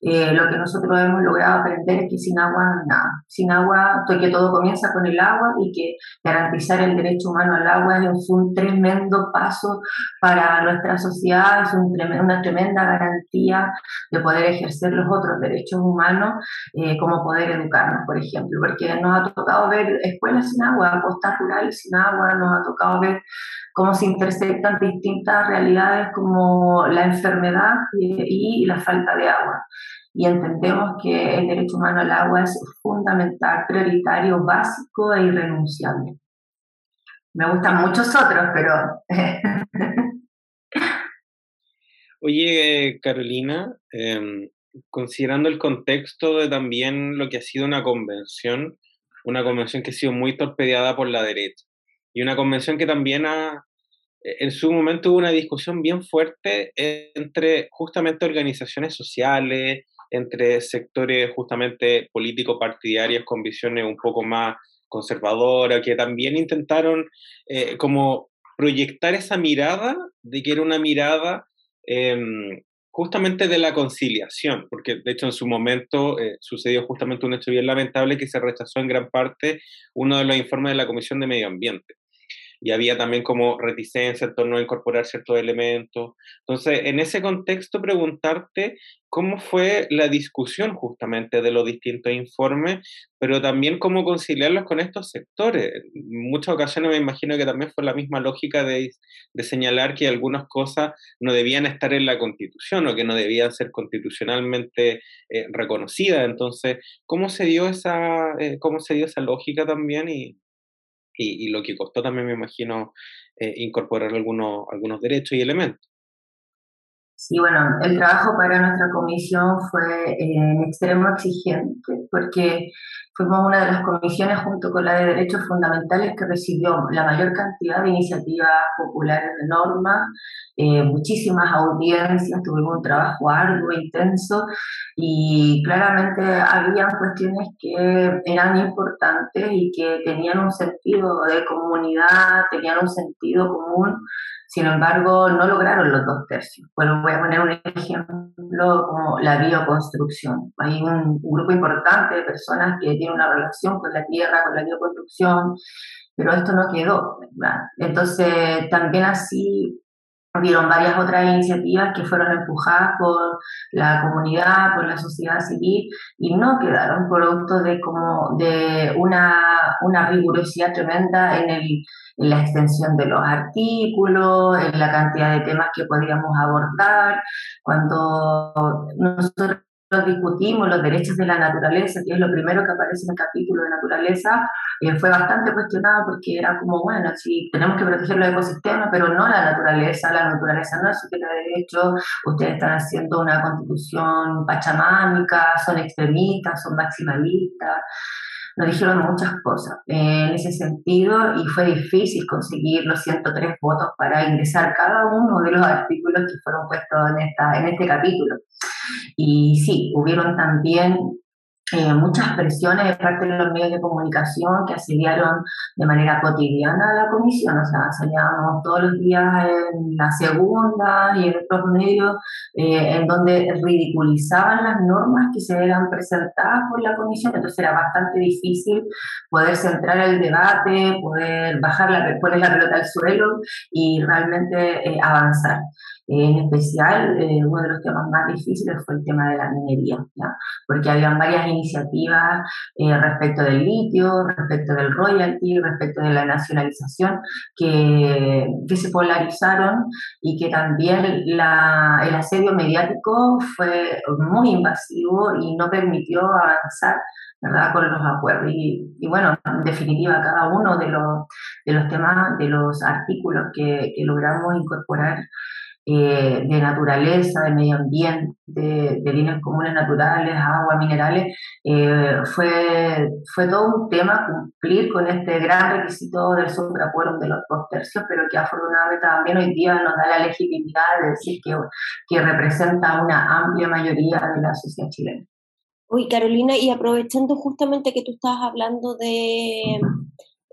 eh, lo que nosotros hemos logrado aprender es que sin agua, nada. Sin agua, que todo comienza con el agua y que garantizar el derecho humano al agua es un tremendo paso para nuestra sociedad, es una tremenda garantía de poder ejercer los otros derechos humanos, eh, como poder educarnos, por ejemplo, porque nos ha tocado ver escuelas sin agua, postas rurales sin agua, nos ha tocado ver cómo se intersectan distintas realidades como la enfermedad y la falta de agua y entendemos que el derecho humano al agua es fundamental, prioritario, básico e irrenunciable. Me gustan muchos otros, pero... Oye, Carolina, em, considerando el contexto de también lo que ha sido una convención, una convención que ha sido muy torpedeada por la derecha y una convención que también ha, en su momento hubo una discusión bien fuerte entre justamente organizaciones sociales, entre sectores justamente políticos partidarios con visiones un poco más conservadoras, que también intentaron eh, como proyectar esa mirada de que era una mirada em, justamente de la conciliación, porque de hecho en su momento eh, sucedió justamente un hecho bien lamentable que se rechazó en gran parte uno de los informes de la Comisión de Medio Ambiente y había también como reticencia en torno a incorporar ciertos elementos. Entonces, en ese contexto, preguntarte cómo fue la discusión justamente de los distintos informes, pero también cómo conciliarlos con estos sectores. En muchas ocasiones me imagino que también fue la misma lógica de, de señalar que algunas cosas no debían estar en la constitución o que no debían ser constitucionalmente eh, reconocidas. Entonces, ¿cómo se dio esa, eh, cómo se dio esa lógica también y, y, lo que costó también, me imagino, eh, incorporar algunos, algunos derechos y elementos. Sí, bueno, el trabajo para nuestra comisión fue eh, en extremo exigente, porque fuimos una de las comisiones junto con la de Derechos Fundamentales que recibió la mayor cantidad de iniciativas populares de norma, eh, muchísimas audiencias, tuvimos un trabajo arduo, intenso, y claramente había cuestiones que eran importantes y que tenían un sentido de comunidad, tenían un sentido común sin embargo, no lograron los dos tercios. Bueno, voy a poner un ejemplo como la bioconstrucción. Hay un, grupo importante de personas que tienen una relación con la tierra, con la bioconstrucción, pero esto no quedó. Entonces, también así Hubieron varias otras iniciativas que fueron empujadas por la comunidad, por la sociedad civil y no quedaron producto de, como de una, una rigurosidad tremenda en, el, en la extensión de los artículos, en la cantidad de temas que podíamos abordar. Cuando nosotros discutimos los derechos de la naturaleza, que es lo primero que aparece en el capítulo de naturaleza, eh, fue bastante cuestionado porque era como, bueno, si tenemos que proteger los ecosistemas, pero no la naturaleza, la naturaleza no es sujeta de derecho, ustedes están haciendo una constitución pachamámica, son extremistas, son maximalistas nos dijeron muchas cosas en ese sentido y fue difícil conseguir los 103 votos para ingresar cada uno de los artículos que fueron puestos en, esta, en este capítulo. Y sí, hubieron también eh, muchas presiones de parte de los medios de comunicación que asediaron de manera cotidiana a la comisión, o sea, salíamos todos los días en la segunda y en otros medios eh, en donde ridiculizaban las normas que se eran presentadas por la comisión, entonces era bastante difícil poder centrar el debate, poder bajar la, poner la pelota al suelo y realmente eh, avanzar. En especial, eh, uno de los temas más difíciles fue el tema de la minería, porque habían varias iniciativas eh, respecto del litio, respecto del royalty, respecto de la nacionalización, que, que se polarizaron y que también la, el asedio mediático fue muy invasivo y no permitió avanzar ¿verdad? con los acuerdos. Y, y, bueno, en definitiva, cada uno de los, de los temas, de los artículos que, que logramos incorporar eh, de naturaleza, de medio ambiente, de, bienes comunes naturales, agua, minerales, eh, fue, fue todo un tema cumplir con este gran requisito del superacuerdo de los dos tercios, pero que afortunadamente también hoy día nos da la legitimidad de decir que, que representa una amplia mayoría de la sociedad chilena. Uy, Carolina, y aprovechando justamente que tú estabas hablando de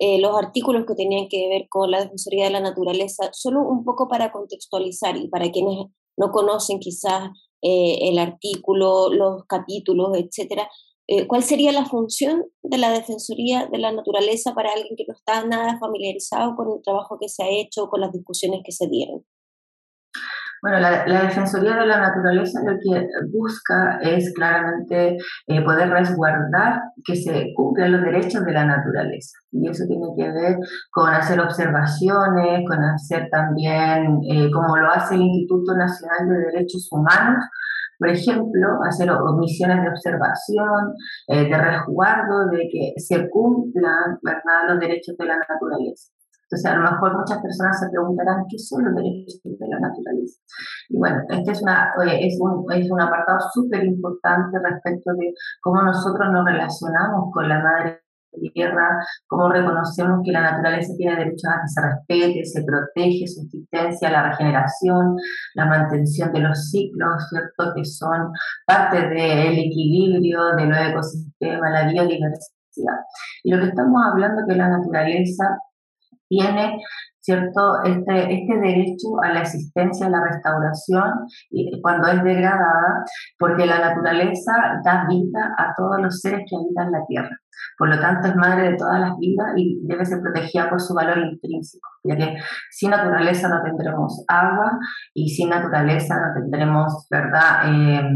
eh, los artículos que tenían que ver con la Defensoría de la Naturaleza, solo un poco para contextualizar y para quienes no conocen quizás eh, el artículo, los capítulos, etcétera, eh, ¿cuál sería la función de la Defensoría de la Naturaleza para alguien que no está nada familiarizado con el trabajo que se ha hecho, con las discusiones que se dieron? Bueno, la, Defensoría de la Naturaleza lo que busca es claramente eh, poder resguardar que se cumplan los derechos de la naturaleza. Y eso tiene que ver con hacer observaciones, con hacer también, eh, como lo hace el Instituto Nacional de Derechos Humanos, por ejemplo, hacer misiones de observación, eh, de resguardo, de que se cumplan ¿verdad? los derechos de la naturaleza. Entonces, a lo mejor muchas personas se preguntarán qué son los derechos de la naturaleza. Y bueno, este es, una, es, un, es un apartado súper importante respecto de cómo nosotros nos relacionamos con la madre tierra, cómo reconocemos que la naturaleza tiene derecho a que se respete, se protege, su existencia, la regeneración, la mantención de los ciclos, ¿cierto? Que son parte del equilibrio de los ecosistemas, la biodiversidad. Y lo que estamos hablando que la naturaleza tiene ¿cierto? Este, este derecho a la existencia, a la restauración, y cuando es degradada, porque la naturaleza da vida a todos los seres que habitan la Tierra. Por lo tanto, es madre de todas las vidas y debe ser protegida por su valor intrínseco, ya que sin naturaleza no tendremos agua y sin naturaleza no tendremos, ¿verdad?, eh,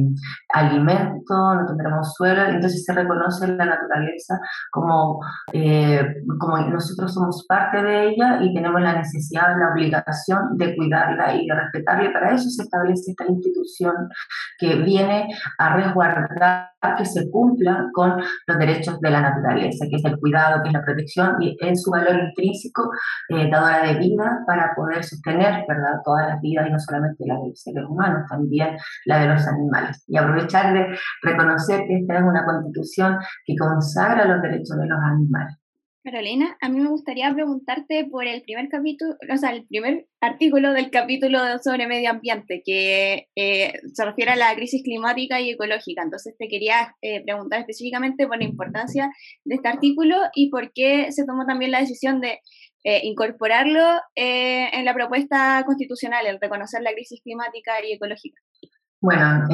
alimento, no tendremos suelo, entonces se reconoce la naturaleza como, eh, como nosotros somos parte de ella y tenemos la necesidad, la obligación de cuidarla y de respetarla, y para eso se establece esta institución que viene a resguardar que se cumpla con los derechos de la naturaleza, que es el cuidado, que es la protección y es su valor intrínseco, eh, dadora de vida para poder sostener todas las vidas y no solamente la de los seres humanos, también la de los animales. Y aprovechar de reconocer que esta es una constitución que consagra los derechos de los animales. Carolina, a mí me gustaría preguntarte por el primer capítulo, o sea, el primer artículo del capítulo sobre medio ambiente, que eh, se refiere a la crisis climática y ecológica. Entonces, te quería eh, preguntar específicamente por la importancia de este artículo y por qué se tomó también la decisión de eh, incorporarlo en la propuesta constitucional, el reconocer la crisis climática y ecológica. Bueno,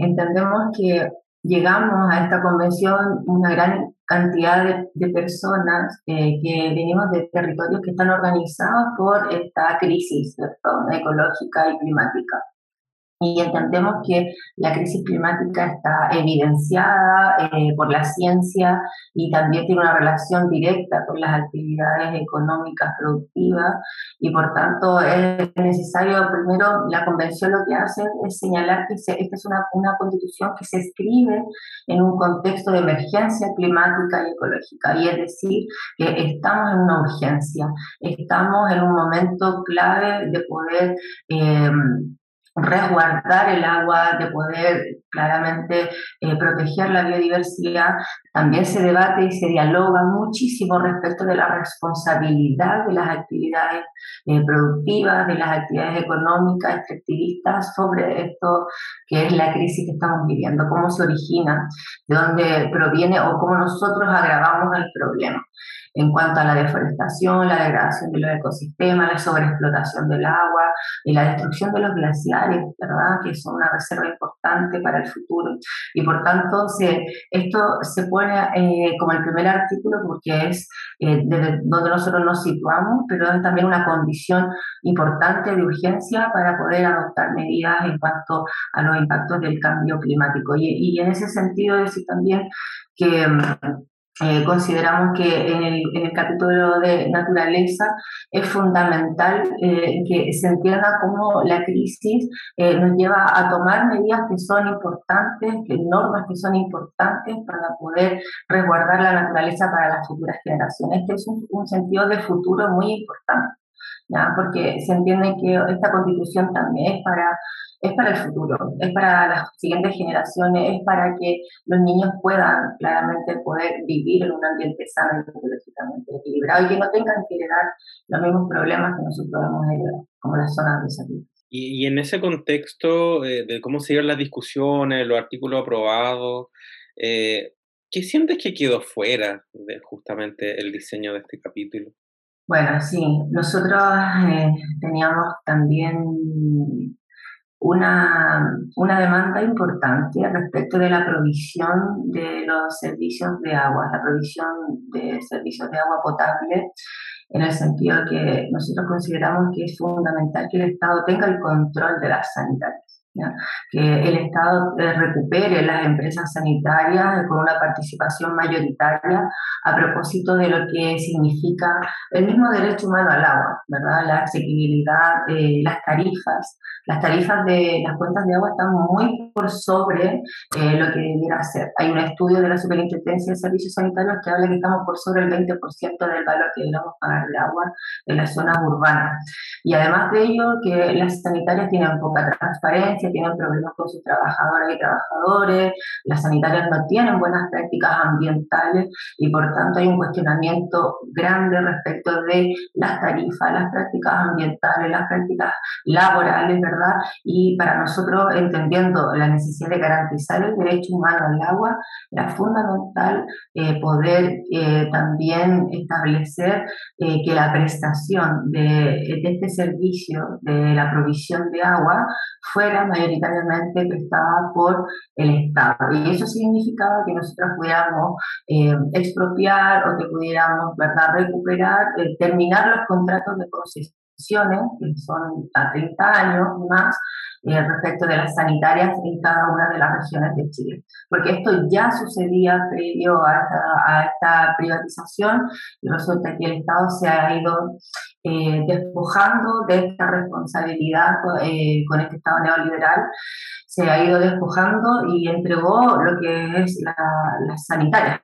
entendemos que llegamos a esta convención una gran cantidad de, personas eh, que venimos de territorios que están organizados por esta crisis ecológica y climática y entendemos que la crisis climática está evidenciada eh, por la ciencia y también tiene una relación directa con las actividades económicas productivas y por tanto es necesario, primero, la convención lo que hace es señalar que esta es una, una constitución que se escribe en un contexto de emergencia climática y ecológica. Y es decir, que estamos en una urgencia, estamos en un momento clave de poder... Eh, resguardar el agua, de poder claramente eh, proteger la biodiversidad. También se debate y se dialoga muchísimo respecto de la responsabilidad de las actividades eh, productivas, de las actividades económicas, extractivistas sobre esto que es la crisis que estamos viviendo, cómo se origina, de dónde proviene o cómo nosotros agravamos el problema en cuanto a la deforestación, la degradación de los ecosistemas, la sobreexplotación del agua y la destrucción de los glaciares, ¿verdad? que son una reserva importante para el futuro. Y por tanto, se, esto se pone eh, como el primer artículo porque es eh, desde donde nosotros nos situamos, pero es también una condición importante de urgencia para poder adoptar medidas en cuanto a los impactos del cambio climático. Y, y en ese sentido, decir también que eh, consideramos que en el, capítulo de naturaleza es fundamental eh, que se entienda cómo la crisis eh, nos lleva a tomar medidas que son importantes, que normas que son importantes para poder resguardar la naturaleza para las futuras generaciones. Este es un sentido de futuro muy importante. ¿Ya? porque se entiende que esta constitución también es para es para el futuro, es para las siguientes generaciones, es para que los niños puedan claramente poder vivir en un ambiente sano y ecológicamente equilibrado y que no tengan que heredar los mismos problemas que nosotros hemos heredado, como las zonas de salud. Y, en ese contexto eh, de cómo se las discusiones, los artículos aprobados, eh, ¿qué sientes que quedó fuera de justamente el diseño de este capítulo? Bueno, sí, nosotros eh, teníamos también una, una demanda importante respecto de la provisión de los servicios de agua, la provisión de servicios de agua potable, en el sentido que nosotros consideramos que es fundamental que el Estado tenga el control de las sanitarias que el Estado eh, recupere las empresas sanitarias con una participación mayoritaria a propósito de lo que significa el mismo derecho humano al agua, ¿verdad? la asequibilidad, de las tarifas. Las tarifas de las cuentas de agua están muy por sobre eh, lo que debiera ser. Hay un estudio de la Superintendencia de Servicios Sanitarios que habla que estamos por sobre el 20% del valor que deberíamos pagar de agua en las zonas urbanas. Y además de ello, que las sanitarias tienen poca transparencia, tienen problemas con sus trabajadoras y trabajadores, las sanitarias no tienen buenas prácticas ambientales y por tanto hay un cuestionamiento grande respecto de las tarifas, las prácticas ambientales, las prácticas laborales, ¿verdad? Y para nosotros, entendiendo la necesidad de garantizar el derecho humano al agua, era fundamental eh, poder eh, también establecer eh, que la prestación de, de este servicio de la provisión de agua fuera mayoritariamente prestada por el Estado. Y eso significaba que nosotros pudiéramos eh, expropiar o que pudiéramos ¿verdad? recuperar, eh, terminar los contratos de concesiones, que son a 30 años más, eh, respecto de las sanitarias en cada una de las regiones de Chile. Porque esto ya sucedía previo a esta, a esta privatización y resulta que el Estado se ha ido eh, despojando de esta responsabilidad eh, con este Estado neoliberal, se ha ido despojando y entregó lo que es la, las sanitarias.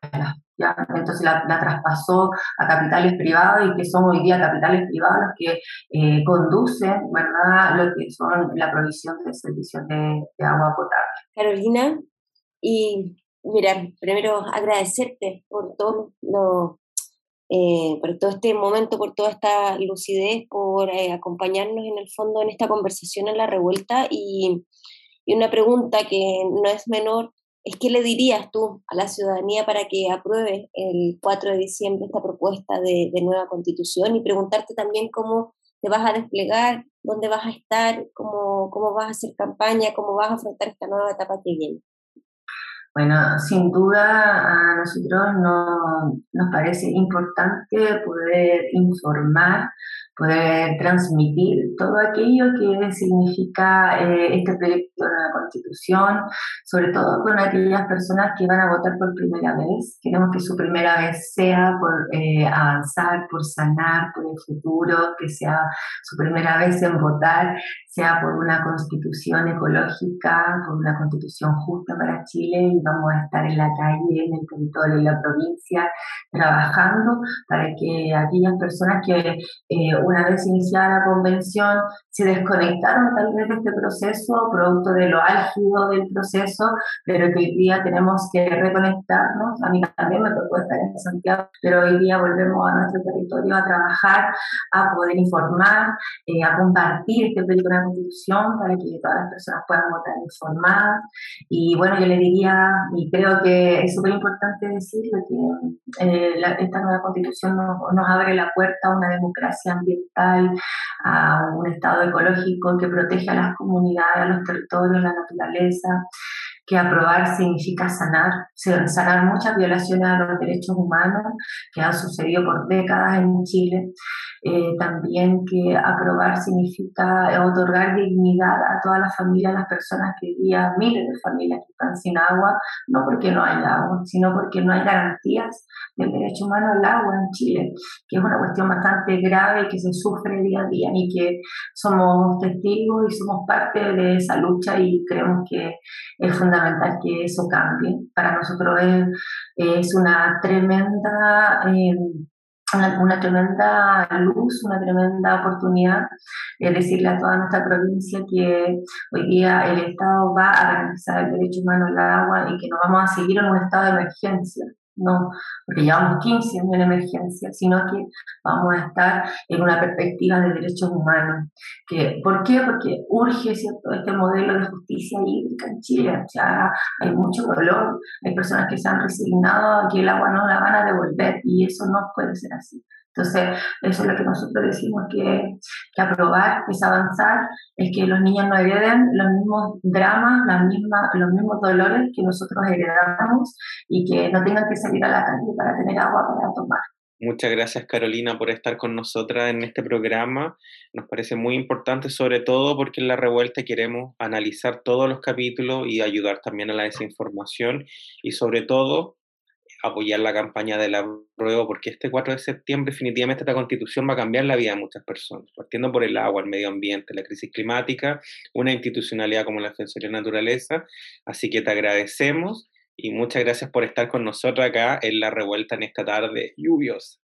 Entonces la, traspasó a capitales privados y que son hoy día capitales privados los que eh, conducen ¿verdad? lo que son la provisión de servicios de, de agua potable. Carolina, y mira, primero agradecerte por todo lo eh, por todo este momento, por toda esta lucidez, por eh, acompañarnos en el fondo en esta conversación en la revuelta. Y, una pregunta que no es menor es qué le dirías tú a la ciudadanía para que apruebe el 4 de diciembre esta propuesta de, nueva constitución y preguntarte también cómo te vas a desplegar, dónde vas a estar, cómo, cómo vas a hacer campaña, cómo vas a afrontar esta nueva etapa que viene. Bueno, sin duda a nosotros nos parece importante poder informar poder transmitir todo aquello que significa eh, este proyecto de la Constitución, sobre todo con aquellas personas que van a votar por primera vez. Queremos que su primera vez sea por eh, avanzar, por sanar, por el futuro, que sea su primera vez en votar, sea por una constitución ecológica, por una constitución justa para Chile y vamos a estar en la calle, en el territorio, en la provincia, trabajando para que aquellas personas que eh, una vez iniciada la convención, se desconectaron tal vez de este proceso, producto de lo álgido del proceso, pero que hoy día tenemos que reconectarnos. A mí también me tocó estar en Santiago, pero hoy día volvemos a nuestro territorio a trabajar, a poder informar, eh, a compartir este proyecto de la Constitución para que todas las personas puedan votar informadas. Y bueno, yo le diría, y creo que es súper importante decirlo, que eh, esta nueva Constitución nos, nos abre la puerta a una democracia ambiental a un estado ecológico que protege a las comunidades, a los territorios, la naturaleza, que aprobar significa sanar, sanar muchas violaciones a los derechos humanos que han sucedido por décadas en Chile. Eh, también que aprobar significa otorgar dignidad a todas las familias, a las personas que día, miles de familias que están sin agua, no porque no hay agua, sino porque no hay garantías del derecho humano al agua en Chile, que es una cuestión bastante grave que se sufre día a día y que somos testigos y somos parte de esa lucha y creemos que es fundamental que eso cambie. Para nosotros es, es una tremenda... Eh, una, tremenda luz, una tremenda oportunidad de decirle a toda nuestra provincia que hoy día el Estado va a garantizar el derecho humano al agua y que no vamos a seguir en un estado de emergencia no porque llevamos 15 años en emergencia, sino que vamos a estar en una perspectiva de derechos humanos. ¿Por qué? Porque urge ¿cierto? este modelo de justicia hídrica en Chile. O hay mucho dolor, hay personas que se han resignado a que el agua no la van a devolver y eso no puede ser así. Entonces, eso es lo que nosotros decimos que, que aprobar, es avanzar, es que los niños no hereden los mismos dramas, las mismas, los mismos dolores que nosotros heredamos y que no tengan que salir a la calle para tener agua para tomar. Muchas gracias Carolina por estar con nosotras en este programa. Nos parece muy importante, sobre todo porque en la revuelta queremos analizar todos los capítulos y ayudar también a la desinformación y sobre todo apoyar la campaña de la prueba, porque este 4 de septiembre definitivamente esta constitución va a cambiar la vida de muchas personas, partiendo por el agua, el medio ambiente, la crisis climática, una institucionalidad como la Defensoría de Naturaleza. Así que te agradecemos y muchas gracias por estar con nosotros acá en la revuelta en esta tarde lluviosa.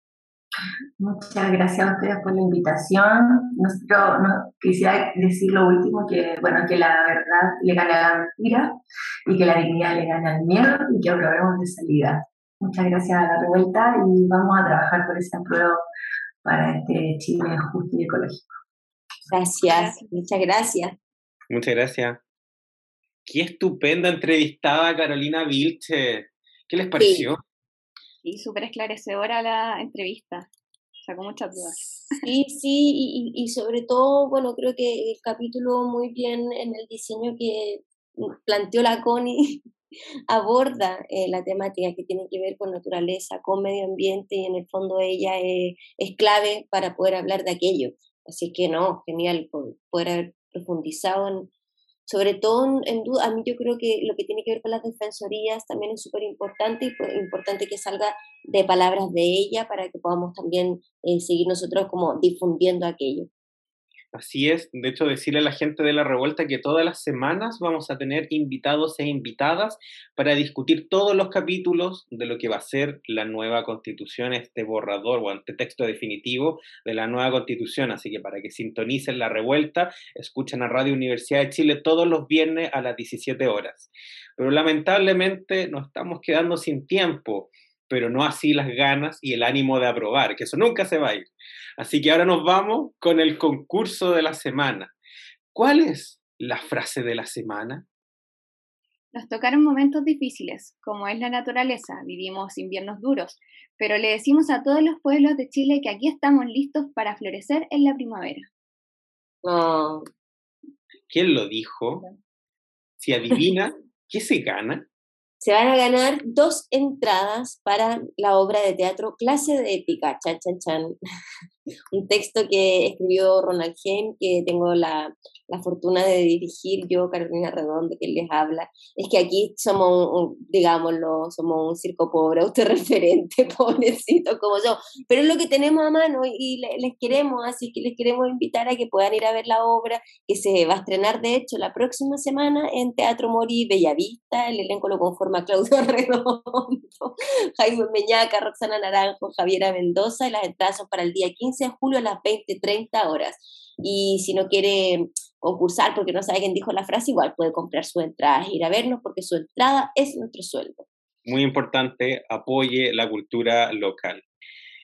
Muchas gracias a ustedes por la invitación. Nosotros no, quisiera decir lo último, que bueno, que la verdad le gane a la mentira y que la dignidad le gane al miedo y que aprobemos de salida. Muchas gracias a la revuelta y vamos a trabajar por ese apruebo para este Chile justo y ecológico. Gracias, muchas gracias. Muchas gracias. Qué estupenda entrevistada Carolina Vilche. ¿Qué les pareció? Sí, súper esclarecedora la entrevista. Sacó muchas dudas. Sí, sí, y, y sobre todo, bueno, creo que el capítulo muy bien en el diseño que planteó la Connie aborda eh, la temática que tiene que ver con naturaleza, con medio ambiente y en el fondo ella es clave para poder hablar de aquello. Así que no, genial poder haber profundizado sobre todo en, duda, a mí yo creo que lo que tiene que ver con las defensorías también es súper importante y pues, importante que salga de palabras de ella para que podamos también eh, seguir nosotros como difundiendo aquello. Así es, de hecho decirle a la gente de la revuelta que todas las semanas vamos a tener invitados e invitadas para discutir todos los capítulos de lo que va a ser la nueva constitución, este borrador o este texto definitivo de la nueva constitución. Así que para que sintonicen la revuelta, escuchen a Radio Universidad de Chile todos los viernes a las 17 horas. Pero lamentablemente nos estamos quedando sin tiempo pero no así las ganas y el ánimo de aprobar, que eso nunca se va a ir. Así que ahora nos vamos con el concurso de la semana. ¿Cuál es la frase de la semana? Nos tocaron momentos difíciles, como es la naturaleza, vivimos inviernos duros, pero le decimos a todos los pueblos de Chile que aquí estamos listos para florecer en la primavera. ¿Quién lo dijo? Si adivina, ¿qué se gana? Se van a ganar dos entradas para la obra de teatro Clase de Épica, chan, chan, chan. Un texto que escribió Ronald Heim, que tengo la, la fortuna de dirigir yo, Carolina Redondo, que les habla, es que aquí somos, un, digámoslo, somos un circo pobre, autorreferente, pobrecito como yo, pero es lo que tenemos a mano y les queremos, así que les queremos invitar a que puedan ir a ver la obra, que se va a estrenar de hecho la próxima semana en Teatro Mori Bellavista, el elenco lo conforma Claudio Redondo, Jaime Meñaca, Roxana Naranjo, Javiera Mendoza, y las entradas son para el día 15 de julio a las 20.30 horas. Y si no quiere concursar porque no sabe quién dijo la frase, igual puede comprar su entrada e ir a vernos porque su entrada es nuestro sueldo. Muy importante, apoye la cultura local.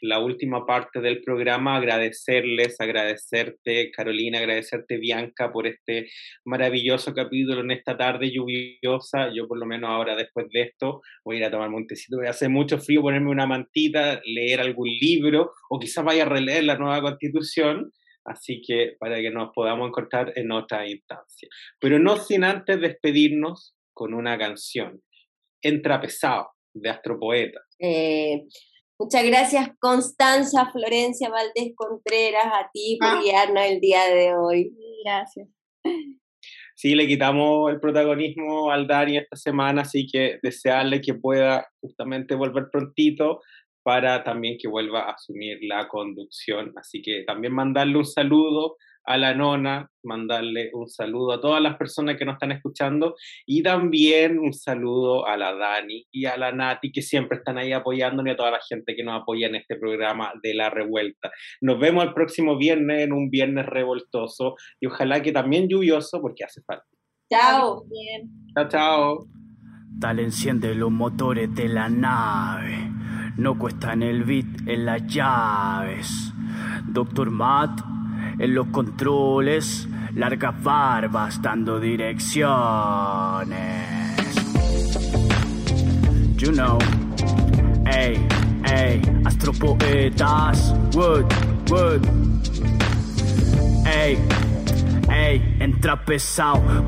La última parte del programa, agradecerles, agradecerte Carolina, agradecerte Bianca por este maravilloso capítulo en esta tarde lluviosa. Yo por lo menos ahora después de esto voy a ir a tomar montecito, voy a hacer mucho frío, ponerme una mantita, leer algún libro o quizás vaya a releer la nueva constitución Así que para que nos podamos encontrar en otra instancia. Pero no sin antes despedirnos con una canción. Entrapesado, de Astropoeta. Eh, muchas gracias, Constanza Florencia Valdés Contreras, a ti por ah. guiarnos el día de hoy. Gracias. Sí, le quitamos el protagonismo al Dani esta semana, así que desearle que pueda justamente volver prontito para también que vuelva a asumir la conducción. Así que también mandarle un saludo a la nona, mandarle un saludo a todas las personas que nos están escuchando y también un saludo a la Dani y a la Nati que siempre están ahí apoyándonos y a toda la gente que nos apoya en este programa de La Revuelta. Nos vemos el próximo viernes en un viernes revoltoso y ojalá que también lluvioso porque hace falta. Chao. Chao, chao. Tal enciende los motores de la nave. No cuestan el beat en las llaves. Doctor Matt en los controles, largas barbas dando direcciones. You know, ey, ey, astropoetas, wood, wood, ey. Ey, entra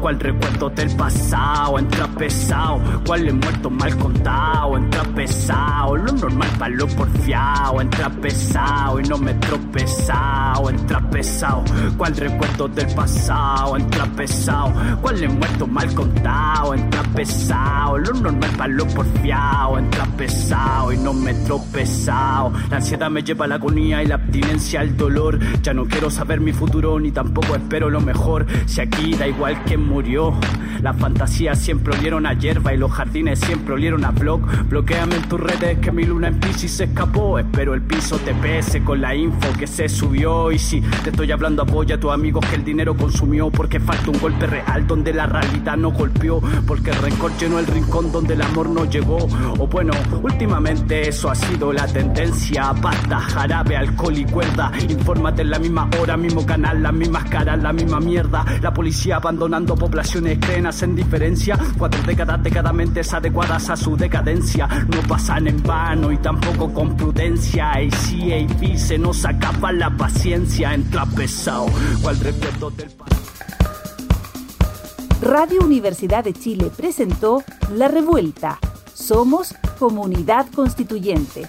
cual recuerdo del pasado, entra pesado, cual he muerto mal contado, entra pesado, lo normal para lo porfiado, entra pesado y no me tropezado, entra pesado, cual recuerdo del pasado, entra pesado, cual he muerto mal contado, entra pesado, lo normal para lo porfiado, entra pesado y no me tropezado, la ansiedad me lleva a la agonía y la abstinencia al dolor, ya no quiero saber mi futuro ni tampoco espero lo mejor. Si aquí da igual que murió. Las fantasías siempre olieron a hierba y los jardines siempre olieron a blog. Bloqueame en tus redes que mi luna en Pisces se escapó. Espero el piso te pese con la info que se subió. Y si te estoy hablando, apoya a tus amigos que el dinero consumió. Porque falta un golpe real donde la realidad no golpeó. Porque el rencor llenó el rincón donde el amor no llegó. O bueno, últimamente eso ha sido la tendencia. Pasta, jarabe, alcohol y cuerda. Infórmate en la misma hora, mismo canal, las mismas caras, la misma mierda. La policía abandonando poblaciones creen hacen diferencia. Cuatro décadas decadamente adecuadas a su decadencia. No pasan en vano y tampoco con prudencia. ACAP se nos acaba la paciencia. Entra pesado, cual recuerdo del Radio Universidad de Chile presentó La Revuelta. Somos Comunidad Constituyente.